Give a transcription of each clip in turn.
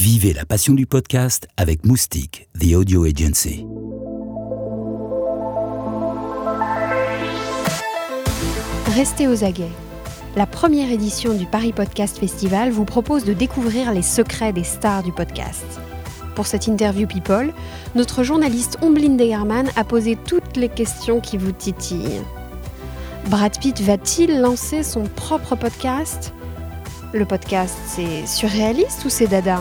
Vivez la passion du podcast avec Moustique, The Audio Agency. Restez aux aguets. La première édition du Paris Podcast Festival vous propose de découvrir les secrets des stars du podcast. Pour cette interview People, notre journaliste Omblin Degerman a posé toutes les questions qui vous titillent. Brad Pitt va-t-il lancer son propre podcast? Le podcast, c'est surréaliste ou c'est dada?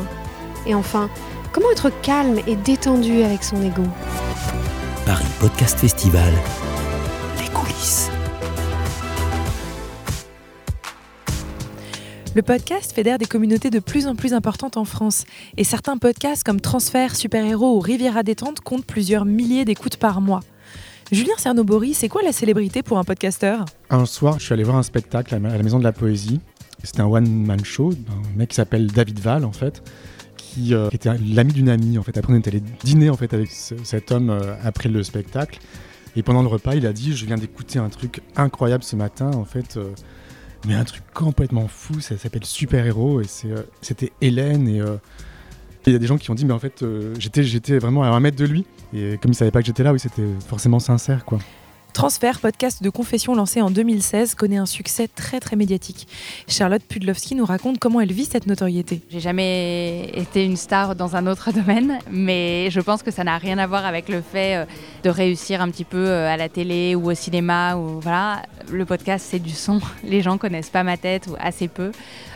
Et enfin, comment être calme et détendu avec son ego Paris Podcast Festival, les coulisses. Le podcast fédère des communautés de plus en plus importantes en France. Et certains podcasts comme Transfert, Super Héros ou Riviera Détente comptent plusieurs milliers d'écoutes par mois. Julien Cernobori, c'est quoi la célébrité pour un podcasteur? Un soir, je suis allé voir un spectacle à la Maison de la Poésie. C'était un one-man show d'un mec qui s'appelle David Val, en fait, qui, euh, était l'ami d'une amie. En fait. Après, on était allé dîner en fait, avec cet homme euh, après le spectacle. Et pendant le repas, il a dit Je viens d'écouter un truc incroyable ce matin. En fait, euh, mais un truc complètement fou. Ça s'appelle Super Héros. Et c'était Hélène. Et il y a des gens qui ont dit Mais en fait, j'étais, j'étais vraiment à un mètre de lui. Et comme il savait pas que j'étais là, oui, c'était forcément sincère, quoi. Transfert, podcast de confession lancé en 2016, connaît un succès très très médiatique. Charlotte Pudlowski nous raconte comment elle vit cette notoriété. J'ai jamais été une star dans un autre domaine, mais je pense que ça n'a rien à voir avec le fait euh, de réussir un petit peu euh, à la télé ou au cinéma. Ou voilà, le podcast c'est du son. Les gens connaissent pas ma tête ou assez peu.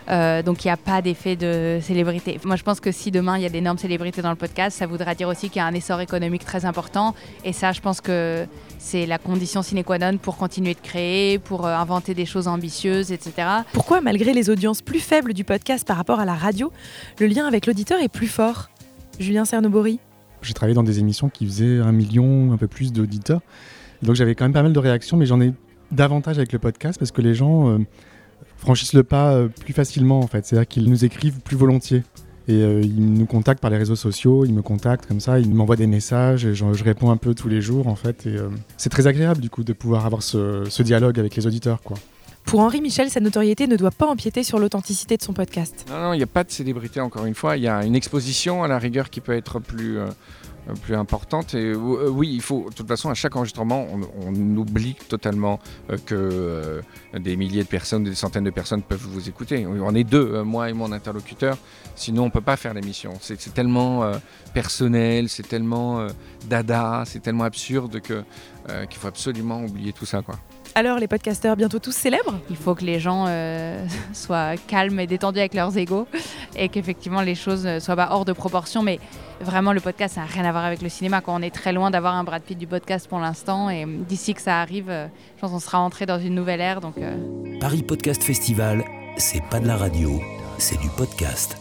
Euh, donc il n'y a pas d'effet de célébrité. Moi je pense que si demain il y a d'énormes célébrités dans le podcast, ça voudra dire aussi qu'il y a un essor économique très important. Et ça, je pense que c'est la condition sine qua non pour continuer de créer, pour euh, inventer des choses ambitieuses, etc. Pourquoi, malgré les audiences plus faibles du podcast par rapport à la radio, le lien avec l'auditeur est plus fort? Julien Cernobori J'ai travaillé dans des émissions qui faisaient un million, un peu plus d'auditeurs. Donc j'avais quand même pas mal de réactions, mais j'en ai davantage avec le podcast parce que les gens... Euh, franchissent le pas euh, plus facilement en fait. C'est-à-dire qu'ils nous écrivent plus volontiers. Et euh, ils nous contactent par les réseaux sociaux, ils me contactent comme ça, ils m'envoient des messages et je, réponds un peu tous les jours en fait. Et euh, c'est très agréable du coup de pouvoir avoir ce, dialogue avec les auditeurs quoi. Pour Henri Michel, sa notoriété ne doit pas empiéter sur l'authenticité de son podcast. Non, non, il n'y a pas de célébrité encore une fois. Il y a une exposition à la rigueur qui peut être plus, euh, plus importante. Et euh, oui, il faut, de toute façon, à chaque enregistrement, on, oublie totalement euh, que des milliers de personnes, des centaines de personnes peuvent vous écouter. On est deux, moi et mon interlocuteur, sinon on ne peut pas faire l'émission. C'est tellement personnel, c'est tellement dada, c'est tellement absurde que qu'il faut absolument oublier tout ça. Quoi. Alors les podcasteurs bientôt tous célèbres Il faut que les gens soient calmes et détendus avec leurs égaux et qu'effectivement les choses ne soient pas hors de proportion. Mais vraiment le podcast, ça n'a rien à voir avec le cinéma. Quand on est très loin d'avoir un Brad Pitt du podcast pour l'instant. Et d'ici que ça arrive, euh, je pense qu'on sera entré dans une nouvelle ère. Donc, euh. Paris Podcast Festival, c'est pas de la radio, c'est du podcast.